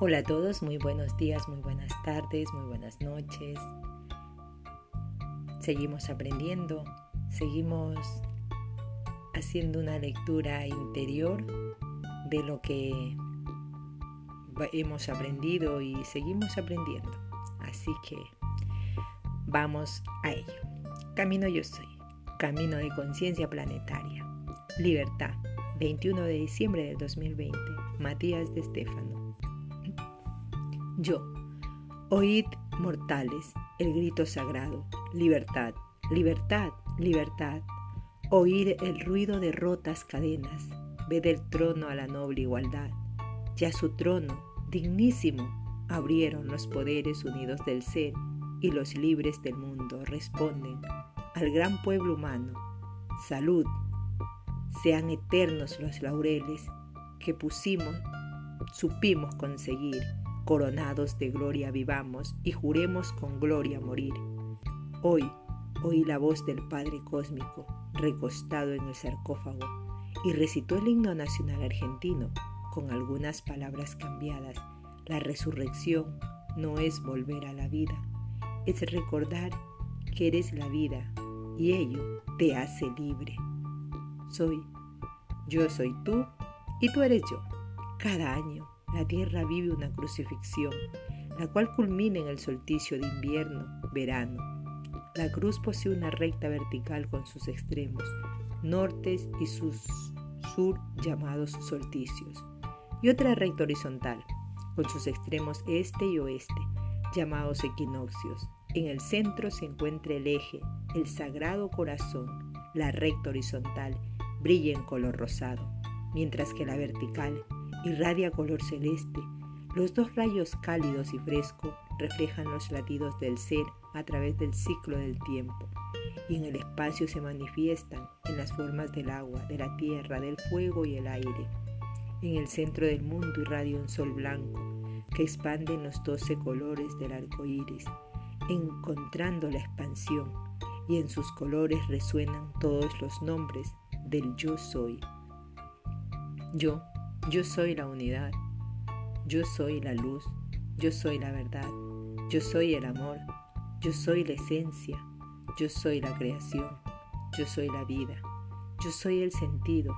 Hola a todos, muy buenos días, muy buenas tardes, muy buenas noches. Seguimos aprendiendo, seguimos haciendo una lectura interior de lo que hemos aprendido y seguimos aprendiendo. Así que vamos a ello. Camino yo soy, camino de conciencia planetaria. Libertad, 21 de diciembre del 2020, Matías de Estéfano. Yo, oíd mortales el grito sagrado, libertad, libertad, libertad. Oír el ruido de rotas cadenas, ved el trono a la noble igualdad. Ya su trono, dignísimo, abrieron los poderes unidos del ser y los libres del mundo responden al gran pueblo humano. Salud, sean eternos los laureles que pusimos, supimos conseguir coronados de gloria vivamos y juremos con gloria morir. Hoy oí la voz del Padre Cósmico recostado en el sarcófago y recitó el himno nacional argentino con algunas palabras cambiadas. La resurrección no es volver a la vida, es recordar que eres la vida y ello te hace libre. Soy, yo soy tú y tú eres yo. Cada año la tierra vive una crucifixión, la cual culmina en el solsticio de invierno, verano. La cruz posee una recta vertical con sus extremos, nortes y sur llamados solsticios, y otra recta horizontal, con sus extremos este y oeste, llamados equinoccios. En el centro se encuentra el eje, el sagrado corazón, la recta horizontal brilla en color rosado, mientras que la vertical irradia color celeste. Los dos rayos cálidos y frescos reflejan los latidos del ser a través del ciclo del tiempo y en el espacio se manifiestan en las formas del agua, de la tierra, del fuego y el aire. En el centro del mundo irradia un sol blanco que expande en los doce colores del arco iris, encontrando la expansión, y en sus colores resuenan todos los nombres del yo soy. Yo yo soy la unidad, yo soy la luz, yo soy la verdad, yo soy el amor, yo soy la esencia, yo soy la creación, yo soy la vida, yo soy el sentido,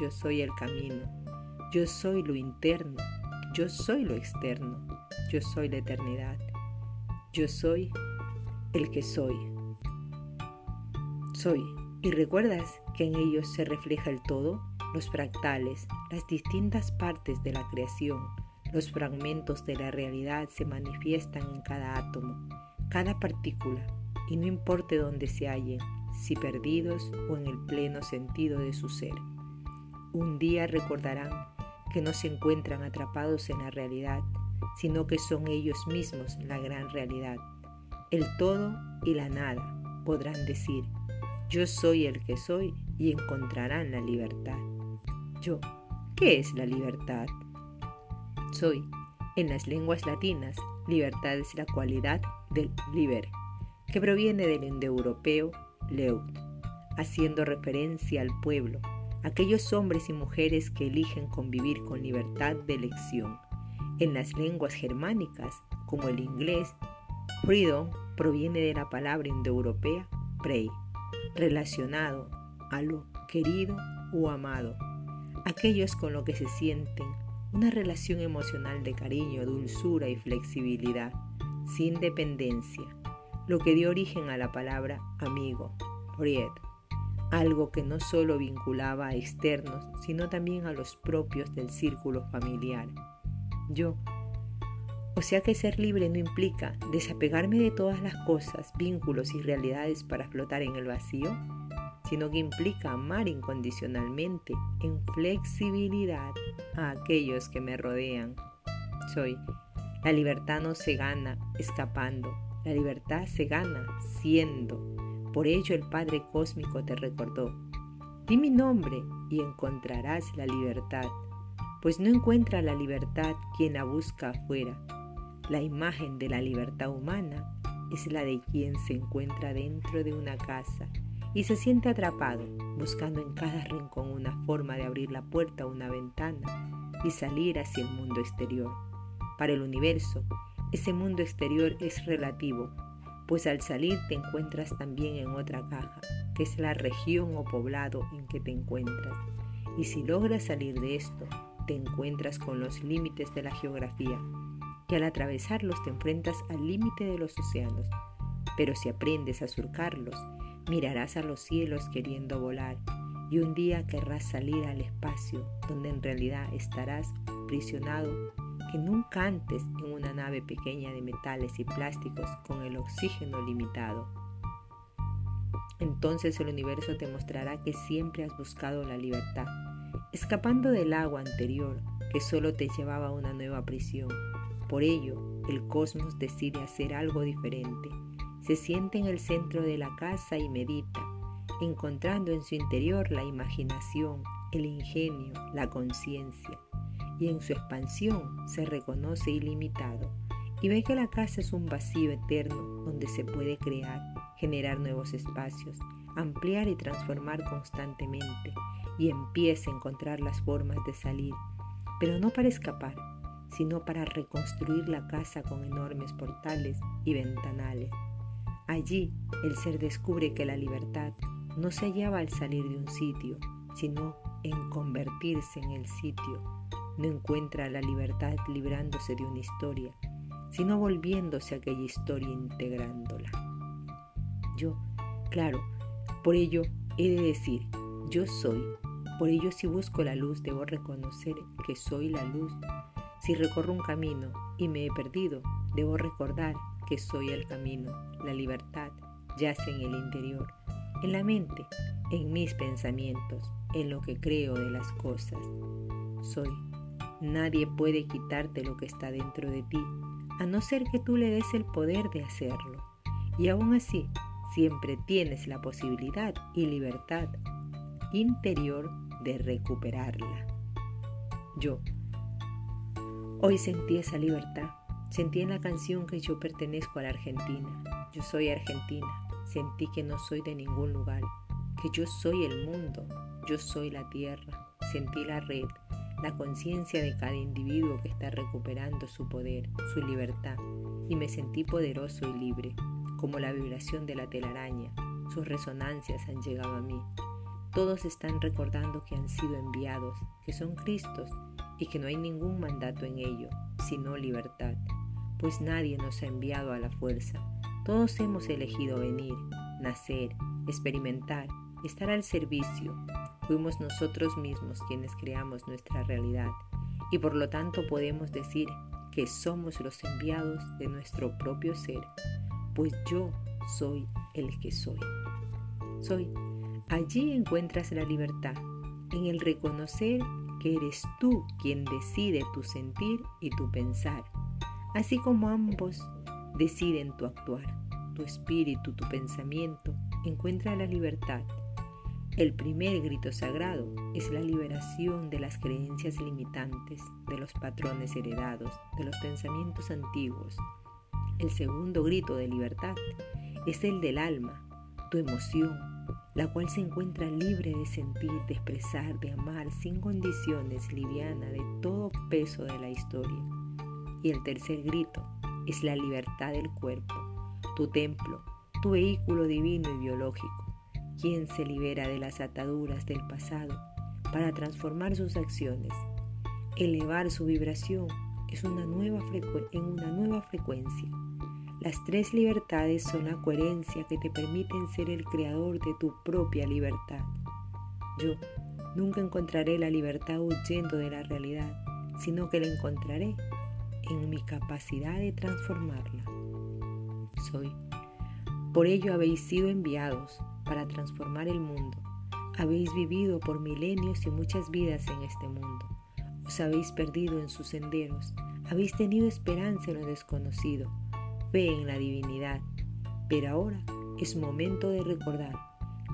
yo soy el camino, yo soy lo interno, yo soy lo externo, yo soy la eternidad, yo soy el que soy. Soy, ¿y recuerdas que en ellos se refleja el todo? Los fractales, las distintas partes de la creación, los fragmentos de la realidad se manifiestan en cada átomo, cada partícula, y no importe dónde se hallen, si perdidos o en el pleno sentido de su ser. Un día recordarán que no se encuentran atrapados en la realidad, sino que son ellos mismos la gran realidad. El todo y la nada podrán decir, yo soy el que soy y encontrarán la libertad. Yo, ¿qué es la libertad? Soy, en las lenguas latinas, libertad es la cualidad del liber, que proviene del indoeuropeo leut, haciendo referencia al pueblo, aquellos hombres y mujeres que eligen convivir con libertad de elección. En las lenguas germánicas, como el inglés, freedom proviene de la palabra indoeuropea prey, relacionado a lo querido o amado aquellos con lo que se sienten una relación emocional de cariño, dulzura y flexibilidad, sin dependencia, lo que dio origen a la palabra amigo, Fried, algo que no solo vinculaba a externos, sino también a los propios del círculo familiar. Yo. O sea que ser libre no implica desapegarme de todas las cosas, vínculos y realidades para flotar en el vacío sino que implica amar incondicionalmente, en flexibilidad, a aquellos que me rodean. Soy. La libertad no se gana escapando, la libertad se gana siendo. Por ello el Padre Cósmico te recordó, di mi nombre y encontrarás la libertad, pues no encuentra la libertad quien la busca afuera. La imagen de la libertad humana es la de quien se encuentra dentro de una casa y se siente atrapado, buscando en cada rincón una forma de abrir la puerta a una ventana y salir hacia el mundo exterior. Para el universo, ese mundo exterior es relativo, pues al salir te encuentras también en otra caja, que es la región o poblado en que te encuentras. Y si logras salir de esto, te encuentras con los límites de la geografía, que al atravesarlos te enfrentas al límite de los océanos. Pero si aprendes a surcarlos, mirarás a los cielos queriendo volar, y un día querrás salir al espacio, donde en realidad estarás prisionado que nunca antes en una nave pequeña de metales y plásticos con el oxígeno limitado. Entonces el universo te mostrará que siempre has buscado la libertad, escapando del agua anterior que solo te llevaba a una nueva prisión. Por ello, el cosmos decide hacer algo diferente. Se siente en el centro de la casa y medita, encontrando en su interior la imaginación, el ingenio, la conciencia y en su expansión se reconoce ilimitado y ve que la casa es un vacío eterno donde se puede crear, generar nuevos espacios, ampliar y transformar constantemente y empieza a encontrar las formas de salir, pero no para escapar, sino para reconstruir la casa con enormes portales y ventanales. Allí el ser descubre que la libertad no se hallaba al salir de un sitio, sino en convertirse en el sitio no encuentra la libertad librándose de una historia, sino volviéndose a aquella historia integrándola. Yo, claro, por ello he de decir, yo soy. Por ello si busco la luz debo reconocer que soy la luz. Si recorro un camino y me he perdido, debo recordar que soy el camino. La libertad yace en el interior, en la mente, en mis pensamientos, en lo que creo de las cosas. Soy Nadie puede quitarte lo que está dentro de ti, a no ser que tú le des el poder de hacerlo. Y aún así, siempre tienes la posibilidad y libertad interior de recuperarla. Yo hoy sentí esa libertad. Sentí en la canción que yo pertenezco a la Argentina. Yo soy argentina. Sentí que no soy de ningún lugar, que yo soy el mundo, yo soy la tierra. Sentí la red, la conciencia de cada individuo que está recuperando su poder, su libertad, y me sentí poderoso y libre, como la vibración de la telaraña. Sus resonancias han llegado a mí. Todos están recordando que han sido enviados, que son Cristos y que no hay ningún mandato en ello, sino libertad, pues nadie nos ha enviado a la fuerza. Todos hemos elegido venir, nacer, experimentar, estar al servicio, Fuimos nosotros mismos quienes creamos nuestra realidad y por lo tanto podemos decir que somos los enviados de nuestro propio ser, pues yo soy el que soy. Soy. Allí encuentras la libertad, en el reconocer que eres tú quien decide tu sentir y tu pensar, así como ambos deciden tu actuar. Tu espíritu, tu pensamiento, encuentra la libertad el primer grito sagrado es la liberación de las creencias limitantes, de los patrones heredados, de los pensamientos antiguos. El segundo grito de libertad es el del alma, tu emoción, la cual se encuentra libre de sentir, de expresar, de amar sin condiciones, liviana de todo peso de la historia. Y el tercer grito es la libertad del cuerpo, tu templo, tu vehículo divino y biológico quien se libera de las ataduras del pasado para transformar sus acciones. Elevar su vibración es una nueva en una nueva frecuencia. Las tres libertades son la coherencia que te permiten ser el creador de tu propia libertad. Yo nunca encontraré la libertad huyendo de la realidad, sino que la encontraré en mi capacidad de transformarla. Soy. Por ello habéis sido enviados para transformar el mundo. Habéis vivido por milenios y muchas vidas en este mundo. Os habéis perdido en sus senderos. Habéis tenido esperanza en lo desconocido, fe en la divinidad. Pero ahora es momento de recordar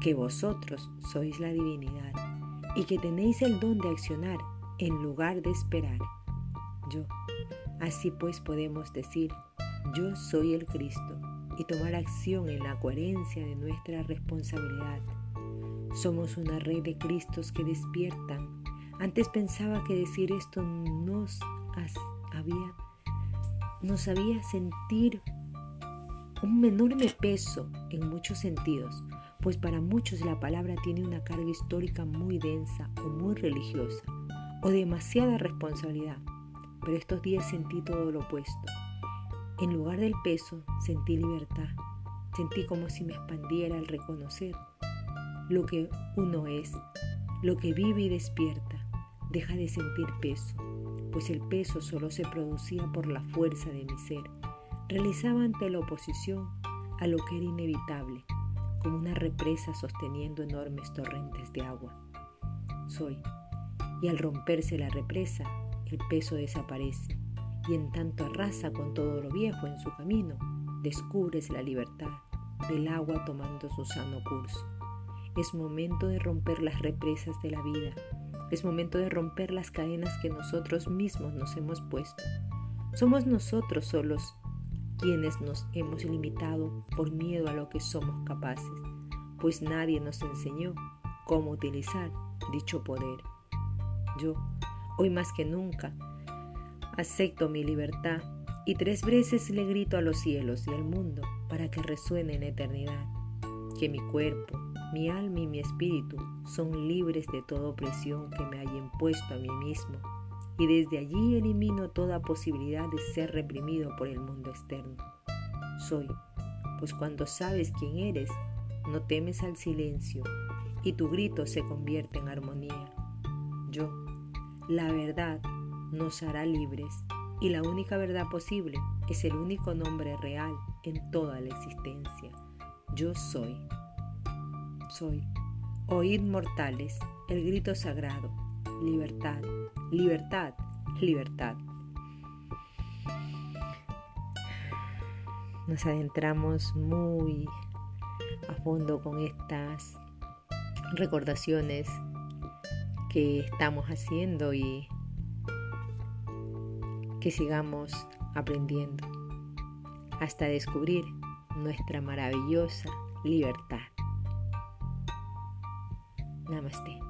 que vosotros sois la divinidad y que tenéis el don de accionar en lugar de esperar. Yo. Así pues podemos decir, yo soy el Cristo y tomar acción en la coherencia de nuestra responsabilidad. Somos una red de Cristos que despiertan. Antes pensaba que decir esto nos había nos sabía sentir un enorme peso en muchos sentidos, pues para muchos la palabra tiene una carga histórica muy densa o muy religiosa, o demasiada responsabilidad. Pero estos días sentí todo lo opuesto. En lugar del peso, sentí libertad. Sentí como si me expandiera al reconocer lo que uno es, lo que vive y despierta. Deja de sentir peso, pues el peso solo se producía por la fuerza de mi ser. Realizaba ante la oposición a lo que era inevitable, como una represa sosteniendo enormes torrentes de agua. Soy, y al romperse la represa, el peso desaparece, y en tanto arrasa con todo lo viejo en su camino, descubres la libertad del agua tomando su sano curso. Es momento de romper las represas de la vida, es momento de romper las cadenas que nosotros mismos nos hemos puesto. Somos nosotros solos quienes nos hemos limitado por miedo a lo que somos capaces, pues nadie nos enseñó cómo utilizar dicho poder. Yo, hoy más que nunca, acepto mi libertad y tres veces le grito a los cielos y al mundo para que resuene en eternidad, que mi cuerpo, mi alma y mi espíritu son libres de toda opresión que me haya impuesto a mí mismo y desde allí elimino toda posibilidad de ser reprimido por el mundo externo. Soy, pues cuando sabes quién eres, no temes al silencio y tu grito se convierte en armonía. Yo, la verdad, nos hará libres y la única verdad posible es el único nombre real en toda la existencia. Yo soy. Soy. Oíd mortales, el grito sagrado, libertad, libertad, libertad. Nos adentramos muy a fondo con estas recordaciones que estamos haciendo y que sigamos aprendiendo hasta descubrir nuestra maravillosa libertad. Namaste.